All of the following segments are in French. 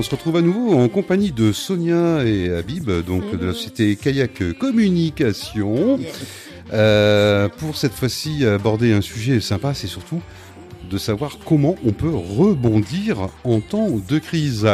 on se retrouve à nouveau en compagnie de Sonia et Habib, donc de la société Kayak Communication, euh, pour cette fois-ci aborder un sujet sympa, c'est surtout de savoir comment on peut rebondir en temps de crise.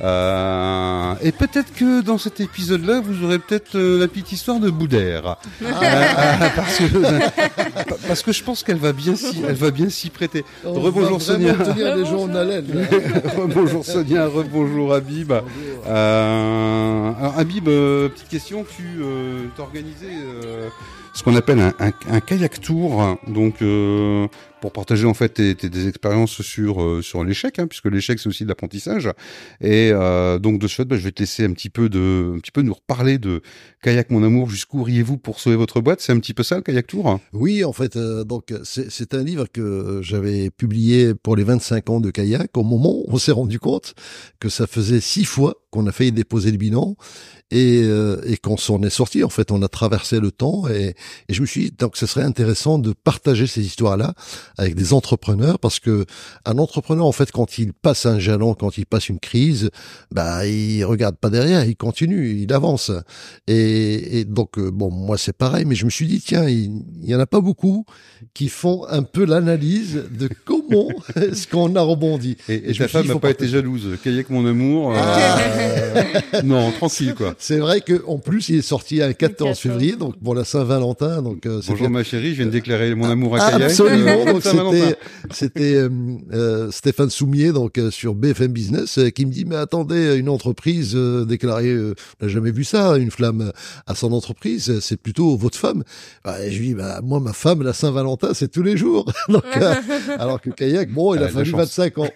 Euh, et peut-être que dans cet épisode-là, vous aurez peut-être euh, la petite histoire de Boudère, euh, euh, parce, que, parce que je pense qu'elle va bien s'y, elle va bien s'y prêter. On Rebonjour va Sonia. tenir les gens en haleine. Rebonjour Sonia, rebonjour Habib. Euh, alors Habib, euh, petite question, tu euh, as organisé euh, ce qu'on appelle un, un, un kayak tour, donc euh, pour partager en fait tes, tes- des expériences sur euh, sur l'échec, hein, puisque l'échec c'est aussi de l'apprentissage. Et euh, donc de ce fait, bah, je vais te laisser un petit peu de, un petit peu nous reparler de kayak mon amour. Jusqu'où riez-vous pour sauver votre boîte? C'est un petit peu ça le kayak tour? Oui, en fait, euh, donc c'est un livre que j'avais publié pour les 25 ans de kayak. Au moment où on s'est rendu compte que ça faisait six fois qu'on a failli déposer le bilan et, euh, et qu'on s'en est sorti. En fait, on a traversé le temps et, et je me suis dit donc ce serait intéressant de partager ces histoires-là avec des entrepreneurs parce que un entrepreneur, en fait, quand il passe un jalon, quand il passe une crise, bah il regarde pas derrière, il continue, il avance. Et, et donc euh, bon, moi c'est pareil, mais je me suis dit tiens, il, il y en a pas beaucoup qui font un peu l'analyse de comment est-ce qu'on a rebondi. Et, et je ta femme il n'a faut pas partager. été jalouse. Kayak mon amour. euh, Ah, non, tranquille quoi. c'est vrai que en plus il est sorti un 14 14. février, donc pour la Saint-Valentin, donc euh, Bonjour ma chérie, je viens de déclarer mon amour à Ah, kayak. absolument. euh, Donc c'était c'était euh, euh, Stéphane Soumier donc euh, sur BFM Business euh, qui me dit mais attendez une entreprise euh, déclarée euh, on n'a jamais vu ça une flamme à son entreprise euh, c'est plutôt votre femme. Bah, et je lui dis bah moi ma femme la Saint-Valentin c'est tous les jours. donc euh, alors que kayak bon il Elle a fallu chance. 25 ans.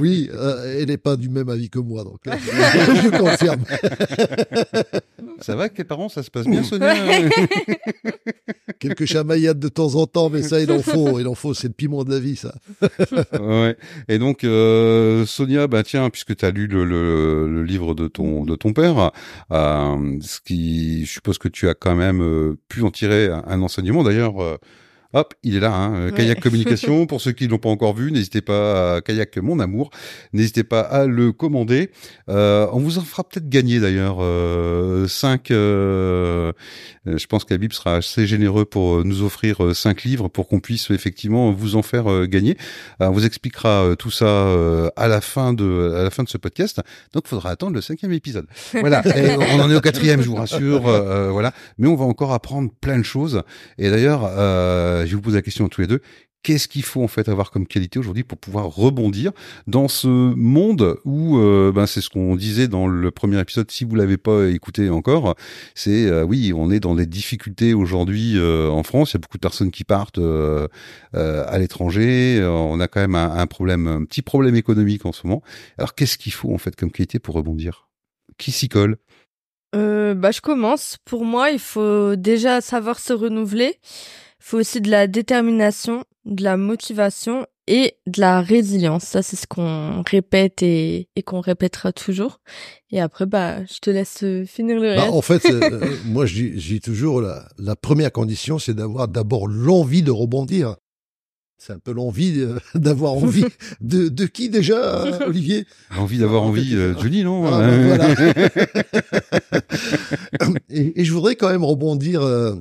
Oui euh, elle n'est pas du même avis que moi donc euh, je confirme. Ça va avec tes parents, ça se passe bien, Sonia Quelques chamaillades de temps en temps mais ça il en faut il en faut c'est le piment de la vie ça. Ouais. Et donc, euh, Sonia, bah tiens, puisque tu as lu le, le, le livre de ton de ton père, euh, ce qui, je suppose que tu as quand même euh, pu en tirer un, un enseignement. D'ailleurs, euh, hop, il est là, hein, euh, Kayak. Communication. Pour ceux qui l'ont pas encore vu, n'hésitez pas à Kayak Mon Amour, n'hésitez pas à le commander. Euh, on vous en fera peut-être gagner d'ailleurs euh, cinq. euh, euh, je pense qu'Habib sera assez généreux pour euh, nous offrir euh, cinq livres pour qu'on puisse effectivement vous en faire euh, gagner. Euh, on vous expliquera euh, tout ça euh, à la fin de à la fin de ce podcast. Donc, il faudra attendre le cinquième épisode. Voilà. Et on en est au quatrième, je vous rassure. euh, euh, voilà. Mais on va encore apprendre plein de choses. Et d'ailleurs, euh, je vais vous poser la question à tous les deux. Qu'est-ce qu'il faut en fait avoir comme qualité aujourd'hui pour pouvoir rebondir dans ce monde où, euh, ben c'est ce qu'on disait dans le premier épisode. Si vous l'avez pas écouté encore, c'est euh, oui, on est dans des difficultés aujourd'hui euh, en France. Il y a beaucoup de personnes qui partent euh, euh, à l'étranger. Euh, On a quand même un, un problème, un petit problème économique en ce moment. Alors qu'est-ce qu'il faut en fait comme qualité pour rebondir? Qui s'y colle? Euh, bah, je commence. Pour moi, il faut déjà savoir se renouveler. Il faut aussi de la détermination, de la motivation et de la résilience. Ça, c'est ce qu'on répète et, et qu'on répétera toujours. Et après, bah, je te laisse euh, finir le Bah, reste. en fait, euh, moi je dis, je dis toujours la, la première condition, c'est d'avoir d'abord l'envie de rebondir. C'est un peu l'envie euh, d'avoir envie de, de qui déjà, euh, Olivier? Envie d'avoir envie, euh, Johnny, non? Ah, ben voilà. et, et je voudrais quand même rebondir. euh,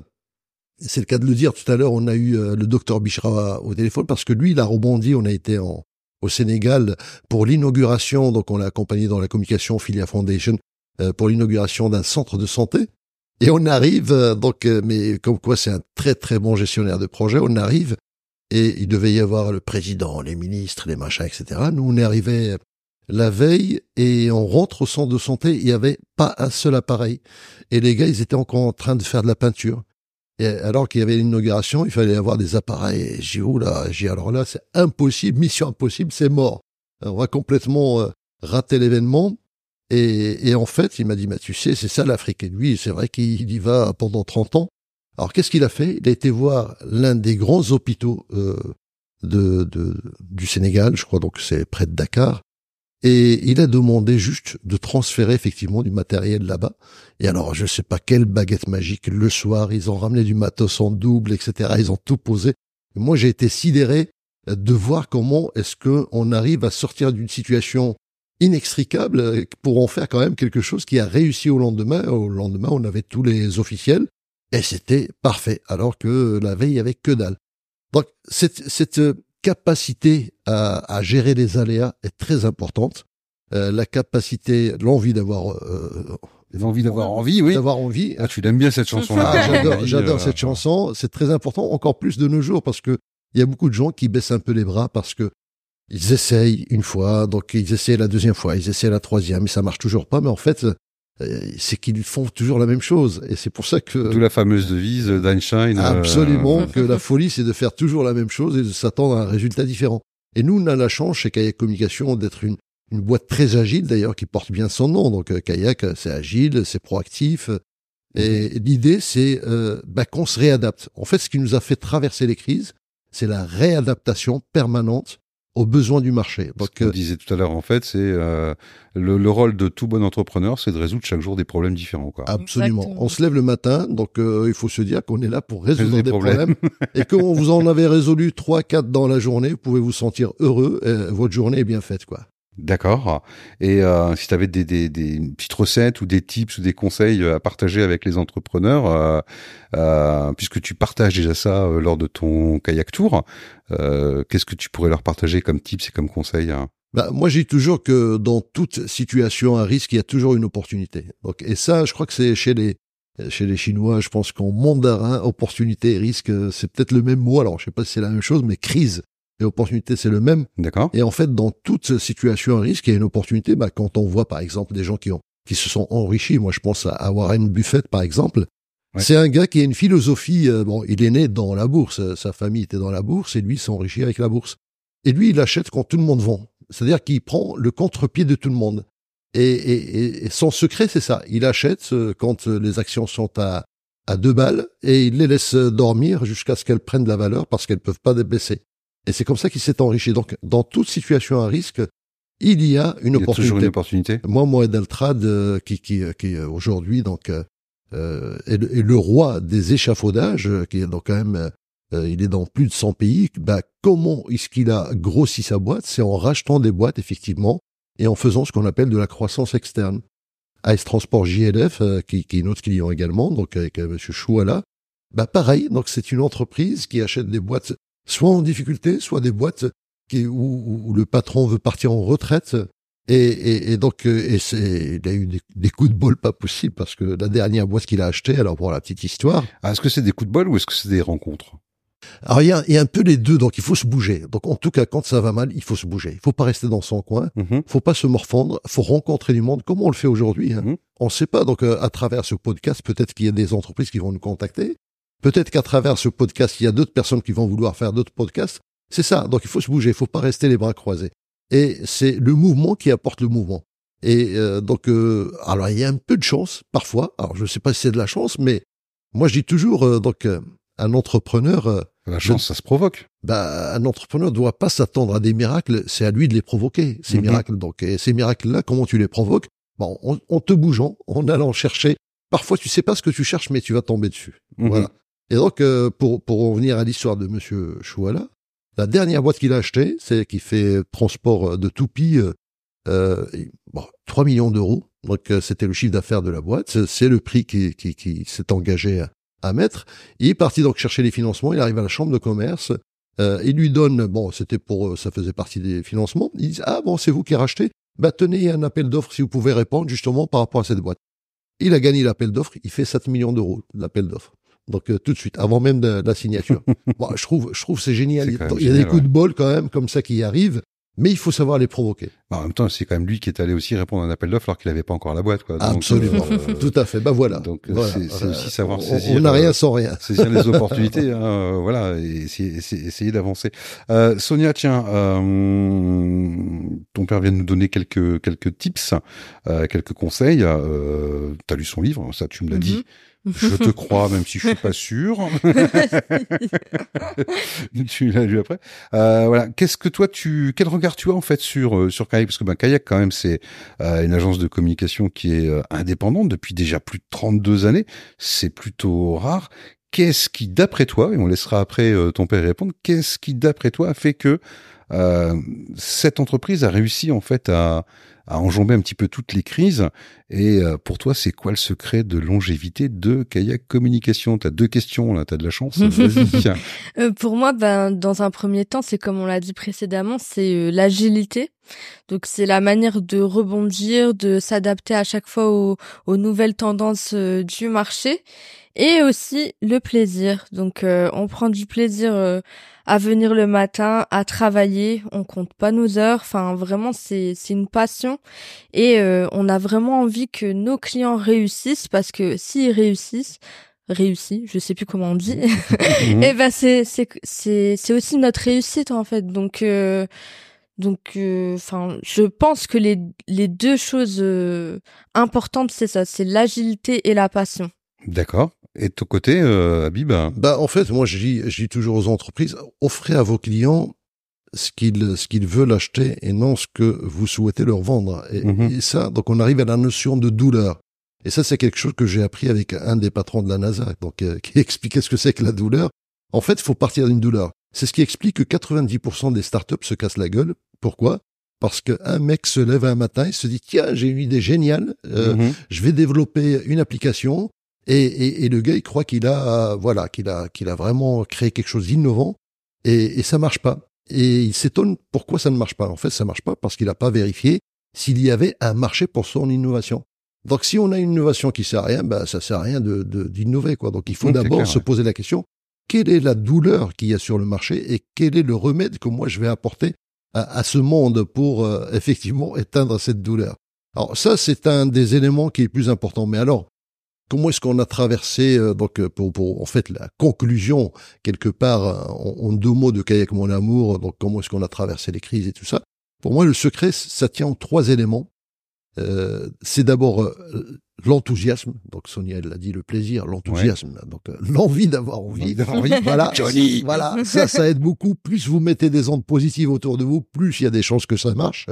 c'est le cas de le dire. Tout à l'heure, on a eu euh, le docteur Bichra au téléphone parce que lui, il a rebondi. On a été au Sénégal pour l'inauguration. Donc, on l'a accompagné dans la communication Filia Foundation euh, pour l'inauguration d'un centre de santé. Et on arrive, euh, donc, mais comme quoi c'est un très très bon gestionnaire de projet, on arrive et il devait y avoir le président, les ministres, les machins, etc. Nous, on est arrivé la veille et on rentre au centre de santé, il y avait pas un seul appareil. Et les gars, ils étaient encore en train de faire de la peinture. Et alors qu'il y avait l'inauguration, il fallait avoir des appareils. Et J'ai oh là, j'ai alors là, c'est impossible, mission impossible, c'est mort. On va complètement euh, rater l'événement. Et, en fait, il m'a dit, bah, tu sais, c'est ça l'Afrique. Et lui, c'est vrai qu'il y va pendant 30 ans. Alors, qu'est-ce qu'il a fait? Il a été voir l'un des grands hôpitaux euh, du Sénégal, je crois donc c'est près de Dakar. Et il a demandé juste de transférer effectivement du matériel là-bas. Et alors, je sais pas quelle baguette magique. Le soir, ils ont ramené du matos en double, etc. Ils ont tout posé. Moi, j'ai été sidéré de voir comment est-ce que on arrive à sortir d'une situation inextricables pour en faire quand même quelque chose qui a réussi au lendemain. Au lendemain, on avait tous les officiels et c'était parfait, alors que la veille, il y avait que dalle. Donc, cette, cette capacité à, à, gérer les aléas est très importante. Euh, la capacité, l'envie d'avoir euh, L'envie d'avoir envie, oui. D'avoir envie. Ah, tu l'aimes bien cette chanson-là. Ah, j'adore, j'adore cette chanson. C'est très important, encore plus de nos jours, parce que il y a beaucoup de gens qui baissent un peu les bras parce que ils essayent une fois, donc ils essayent la deuxième fois, ils essayent la troisième, mais ça marche toujours pas. Mais en fait, c'est qu'ils font toujours la même chose. Et c'est pour ça que... D'où la fameuse devise d'Einstein. Euh, Absolument, que la folie, c'est de faire toujours la même chose et de s'attendre à un résultat différent. Et nous, on a la chance chez Kayak Communication d'être une, une boîte très agile, d'ailleurs, qui porte bien son nom. Donc, euh, Kayak, c'est agile, c'est proactif. Et l'idée, c'est bah, qu'on se réadapte. En fait, ce qui nous a fait traverser les crises, c'est la réadaptation permanente aux besoins du marché. Donc, Ce qu'on disait tout à l'heure, en fait, c'est euh, le, le, rôle de tout bon entrepreneur, c'est de résoudre chaque jour des problèmes différents. Quoi. Absolument. On se lève le matin, donc euh, il faut se dire qu'on est là pour résoudre des, des, problèmes, et que vous en avez résolu trois, quatre dans la journée, vous pouvez vous sentir heureux, et votre journée est bien faite, quoi. D'accord. Et euh, si tu avais des, des, des, petites recettes ou des tips ou des conseils à partager avec les entrepreneurs, euh, euh, puisque tu partages déjà ça euh, lors de ton kayak tour, euh, qu'est-ce que tu pourrais leur partager comme tips et comme conseils hein? Bah, moi, dis toujours que dans toute situation à risque, il y a toujours une opportunité. Donc, et ça, je crois que c'est chez les chez les Chinois, je pense qu'en mandarin, opportunité et risque, c'est peut-être le même mot. Alors, je sais pas si c'est la même chose, mais crise et opportunité, c'est le même. D'accord. Et en fait, dans toute situation à risque, il y a une opportunité. Bah, quand on voit, par exemple, des gens qui ont qui se sont enrichis, moi, je pense à Warren Buffett, par exemple. Ouais. C'est un gars qui a une philosophie. Euh, bon, il est né dans la bourse, sa famille était dans la bourse, et lui s'enrichit avec la bourse. Et lui, il achète quand tout le monde vend. C'est-à-dire qu'il prend le contre-pied de tout le monde. Et, et, et son secret, c'est ça. Il achète euh, quand les actions sont à, à deux balles et il les laisse dormir jusqu'à ce qu'elles prennent de la valeur parce qu'elles peuvent pas baisser. Et c'est comme ça qu'il s'est enrichi. Donc, dans toute situation à risque, il y a une il y a opportunité. Toujours une opportunité. Moi, Mohamed Altrad, euh, qui, qui, qui aujourd'hui donc euh, est, le, est, le, roi des échafaudages, qui est donc quand même, euh, il est dans plus de 100 pays. Bah, comment est-ce qu'il a grossi sa boîte? C'est en rachetant des boîtes, effectivement, et en faisant ce qu'on appelle de la croissance externe. Ice Transport JLF, euh, qui, qui, est notre client également, donc avec euh, Monsieur Chouala, bah pareil. Donc c'est une entreprise qui achète des boîtes soit en difficulté, soit des boîtes qui, où, où, le patron veut partir en retraite. Et, et, et donc, et c'est, il a eu des, des, coups de bol pas possible parce que la dernière boîte qu'il a achetée, alors pour la petite histoire. Ah, est-ce que c'est des coups de bol ou est-ce que c'est des rencontres? Alors il y, a, il y a, un peu les deux, donc il faut se bouger. Donc en tout cas, quand ça va mal, il faut se bouger. Il faut pas rester dans son coin. Il mm-hmm. faut pas se morfondre. Il faut rencontrer du monde, comme on le fait aujourd'hui. Hein. Mm-hmm. On ne sait pas. Donc euh, à travers ce podcast, peut-être qu'il y a des entreprises qui vont nous contacter. Peut-être qu'à travers ce podcast, il y a d'autres personnes qui vont vouloir faire d'autres podcasts. C'est ça. Donc il faut se bouger. Il faut pas rester les bras croisés. Et c'est le mouvement qui apporte le mouvement. Et euh, donc, euh, alors il y a un peu de chance parfois. Alors je ne sais pas si c'est de la chance, mais moi je dis toujours euh, donc un entrepreneur. La chance, ça se provoque. Bah, un entrepreneur doit pas s'attendre à des miracles. C'est à lui de les provoquer ces Mhm. miracles. Donc et ces miracles-là, comment tu les provoques? Bon, en, en te bougeant, en allant chercher. Parfois, tu sais pas ce que tu cherches, mais tu vas tomber dessus. Mhm. Voilà. Et donc, euh, pour, pour en revenir à l'histoire de Monsieur Chouala, la dernière boîte qu'il a achetée, c'est qui fait transport de toupies, euh, euh, bon, 3 millions d'euros. Donc, euh, c'était le chiffre d'affaires de la boîte. C'est- le prix qui, qui, qui s'est engagé à, à mettre. Il est parti donc chercher les financements. Il arrive à la chambre de commerce. Euh, il lui donne, bon, c'était pour, euh, ça faisait partie des financements. Il dit, ah bon, c'est vous qui rachetez. Bah, tenez, un appel d'offres si vous pouvez répondre justement par rapport à cette boîte. Il a gagné l'appel d'offres. Il fait 7 millions d'euros, l'appel d'offres. Donc euh, tout de suite, avant même de, de la signature. bon, je trouve, je trouve c'est génial. Il y a des coups ouais. de bol quand même comme ça qui arrivent, mais il faut savoir les provoquer. Bah, en même temps, c'est quand même lui qui est allé aussi répondre à un appel d'offres alors qu'il n'avait pas encore la boîte. Quoi. Donc, Absolument, euh, tout à fait. Bah voilà. Donc Voilà. c'est aussi savoir on- saisir. On n'a rien euh, sans rien. saisir les opportunités, hein, euh, voilà, et essayer, essayer, essayer d'avancer. Euh, Sonia, tiens, euh, ton père vient de nous donner quelques quelques tips, euh, quelques conseils. Euh, T'as lu son livre, ça tu me l'as dit. Je te crois, même si je suis pas sûr. tu l'as lu après. Euh, voilà. Qu'est-ce que toi tu, quel regard tu as en fait sur sur Parce que ben Kayak quand même c'est euh, une agence de communication qui est euh, indépendante depuis déjà plus de 32 années. C'est plutôt rare. Qu'est-ce qui, d'après toi, et on laissera après euh, ton père répondre, qu'est-ce qui, d'après toi, a fait que cette entreprise a réussi en fait à, à enjamber un petit peu toutes les crises. Et euh, pour toi, c'est quoi le secret de longévité de Kayak Communication T'as deux questions là, t'as de la chance. Euh, pour moi, ben, dans un premier temps, c'est comme on l'a dit précédemment, c'est euh, l'agilité. Donc c'est la manière de rebondir, de s'adapter à chaque fois aux, aux nouvelles tendances du marché et aussi le plaisir. Donc on prend du plaisir à venir le matin, à travailler, on compte pas nos heures, enfin vraiment c'est c'est une passion et euh, on a vraiment envie que nos clients réussissent parce que s'ils réussissent réussi, je sais plus comment on dit. Mhm. et ben c'est c'est c'est c'est aussi notre réussite en fait. Donc euh, donc euh, enfin je pense que les les deux choses importantes c'est ça, c'est l'agilité et la passion. D'accord. Et de ton côté, euh, Habib Bah en fait, moi je dis, je dis toujours aux entreprises, offrez à vos clients ce qu'ils ce qu'ils veulent acheter et non ce que vous souhaitez leur vendre. Et, mhm. et ça, donc on arrive à la notion de douleur. Et ça, c'est quelque chose que j'ai appris avec un des patrons de la NASA, donc euh, qui expliquait ce que c'est que la douleur. En fait, il faut partir d'une douleur. C'est ce qui explique que 90% des startups se cassent la gueule. Pourquoi? Parce qu'un mec se lève un matin et se dit tiens j'ai une idée géniale, euh, mhm. je vais développer une application et, et, et, le gars, il croit qu'il a, voilà, qu'il a, qu'il a vraiment créé quelque chose d'innovant, et, et ça marche pas. Et il s'étonne pourquoi ça ne marche pas. En fait, ça marche pas parce qu'il n'a pas vérifié s'il y avait un marché pour son innovation. Donc, si on a une innovation qui sert à rien, ben, ça sert à rien de, d'innover, quoi. Donc, il faut d'abord se poser la question quelle est la douleur qu'il y a sur le marché et quel est le remède que moi je vais apporter à, à ce monde pour euh, effectivement éteindre cette douleur? Alors ça, c'est un des éléments qui est plus important. Mais alors, comment est-ce qu'on a traversé euh, donc euh, pour, en fait la conclusion quelque part euh, en, deux mots de kayak mon amour donc comment est-ce qu'on a traversé les crises et tout ça? Pour moi le secret ça tient en trois éléments euh, c'est d'abord l'enthousiasme. Donc Sonia elle l'a dit, le plaisir, l'enthousiasme, donc euh, l'envie d'avoir envie. voilà, Johnny. Voilà, ça, ça aide beaucoup. Plus vous mettez des ondes positives autour de vous, plus il y a des chances que ça marche.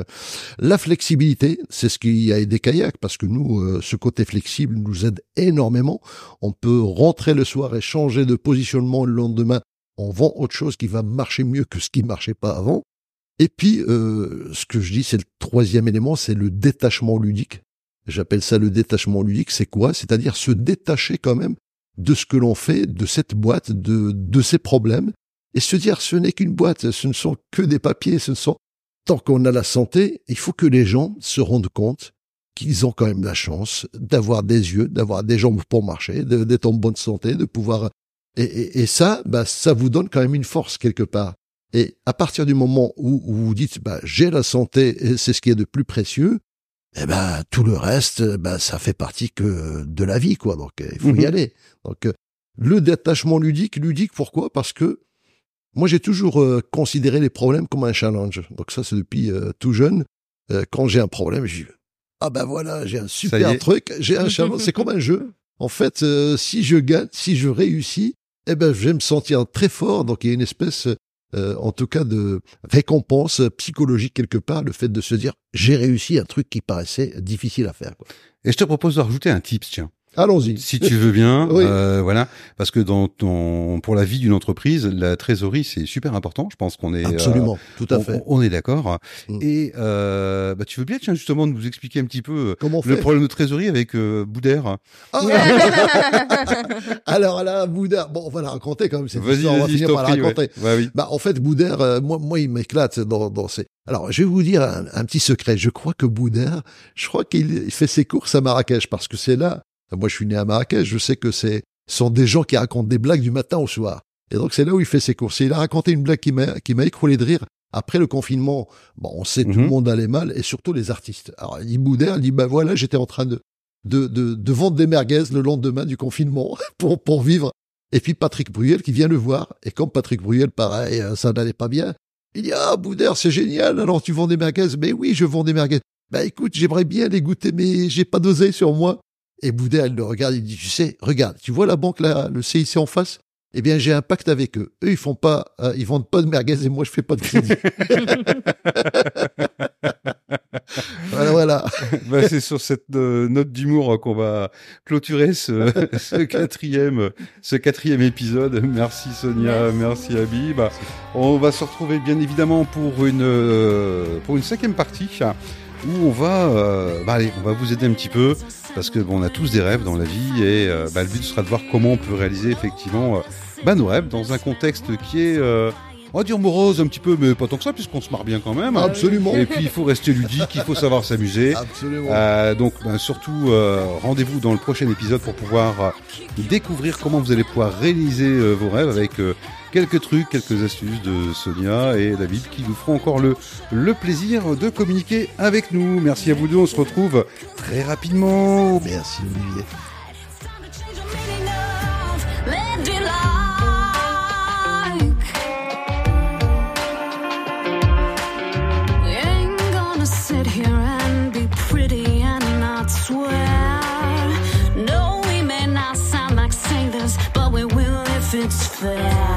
La flexibilité, c'est ce qui a aidé Kayak parce que nous, euh, ce côté flexible nous aide énormément. On peut rentrer le soir et changer de positionnement le lendemain. On vend autre chose qui va marcher mieux que ce qui marchait pas avant. Et puis, euh, ce que je dis, c'est le troisième élément, c'est le détachement ludique. J'appelle ça le détachement ludique. C'est quoi? C'est-à-dire se détacher quand même de ce que l'on fait, de cette boîte, de, de ses problèmes, et se dire ce n'est qu'une boîte, ce ne sont que des papiers, ce ne sont... Tant qu'on a la santé, il faut que les gens se rendent compte qu'ils ont quand même la chance d'avoir des yeux, d'avoir des jambes pour marcher, d'être en bonne santé, de pouvoir... Et, et, ça, bah, ça vous donne quand même une force quelque part. Et à partir du moment où, où vous dites, bah, j'ai la santé, et c'est ce qui est de plus précieux, eh ben tout le reste, ben ça fait partie que de la vie, quoi. Donc il faut y mhm. aller. Donc le détachement ludique, ludique, pourquoi? Parce que moi j'ai toujours euh, considéré les problèmes comme un challenge. Donc ça c'est depuis euh, tout jeune. Euh, quand j'ai un problème, je dis ah ben voilà, j'ai un super truc, j'ai un challenge. c'est comme un jeu. En fait, si je gagne, si je réussis, eh ben je vais me sentir très fort. Donc il y a une espèce euh, en tout cas de récompense psychologique quelque part, le fait de se dire j'ai réussi un truc qui paraissait difficile à faire. Quoi. Et je te propose de rajouter un tips, tiens. Allons-y. Si tu veux bien, euh, voilà, parce que dans ton, pour la vie d'une entreprise, la trésorerie c'est super important. Je pense qu'on est absolument, euh, tout à fait. On, est d'accord. Mm. Et euh, bah, tu veux bien, tiens, justement, nous expliquer un petit peu Comment le problème de trésorerie avec euh, Boudère? Ah Alors là, Boudère, bon, on va la raconter quand même. Cette histoire, on va finir par la raconter. oui. Bah, en fait, Boudère, euh, moi, moi, il m'éclate dans, dans ces. Alors, je vais vous dire un, un petit secret. Je crois que Boudère, je crois qu'il fait ses courses à Marrakech parce que c'est là moi, je suis né à Marrakech, je sais que c'est sont des gens qui racontent des blagues du matin au soir. Et donc, c'est là où il fait ses courses. Et il a raconté une blague qui m'a, qui m'a écroulé de rire. Après le confinement, bon, on sait, tout le mhm. monde allait mal, et surtout les artistes. Alors, il dit Boudin, il dit, bah voilà, j'étais en train de, de, de, de vendre des merguez le lendemain du confinement pour, pour vivre. Et puis Patrick Bruyel qui vient le voir. Et comme Patrick Bruyel, pareil, euh, ça n'allait pas bien. Il dit, ah, Boudin, c'est génial, alors tu vends des merguez? Mais oui, je vends des merguez. Bah écoute, j'aimerais bien les goûter, mais j'ai pas d'oseille sur moi. Et Boudet, elle le regarde, il dit, tu sais, regarde, tu vois la banque là, le CIC en face? Eh bien, j'ai un pacte avec eux. Eux, ils font pas, euh, ils vendent pas de merguez et moi, je fais pas de crédit. voilà, voilà. bah, c'est sur cette euh, note d'humour qu'on va clôturer ce, ce, quatrième, ce quatrième épisode. Merci Sonia, merci, Abib. On va se retrouver bien évidemment pour une, euh, pour une cinquième partie où on va, euh, bah allez, on va vous aider un petit peu parce que bon, on a tous des rêves dans la vie et euh, bah, le but sera de voir comment on peut réaliser effectivement euh, bah, nos rêves dans un contexte qui est euh, on va dire morose un petit peu, mais pas tant que ça, puisqu'on se marre bien quand même. Absolument. Et puis il faut rester ludique, il faut savoir s'amuser. Absolument. Euh, donc ben, surtout, euh, rendez-vous dans le prochain épisode pour pouvoir euh, découvrir comment vous allez pouvoir réaliser vos rêves avec euh, quelques trucs, quelques astuces de Sonia et David qui nous feront encore le, le plaisir de communiquer avec nous. Merci à vous deux, on se retrouve très rapidement. Merci Olivier. We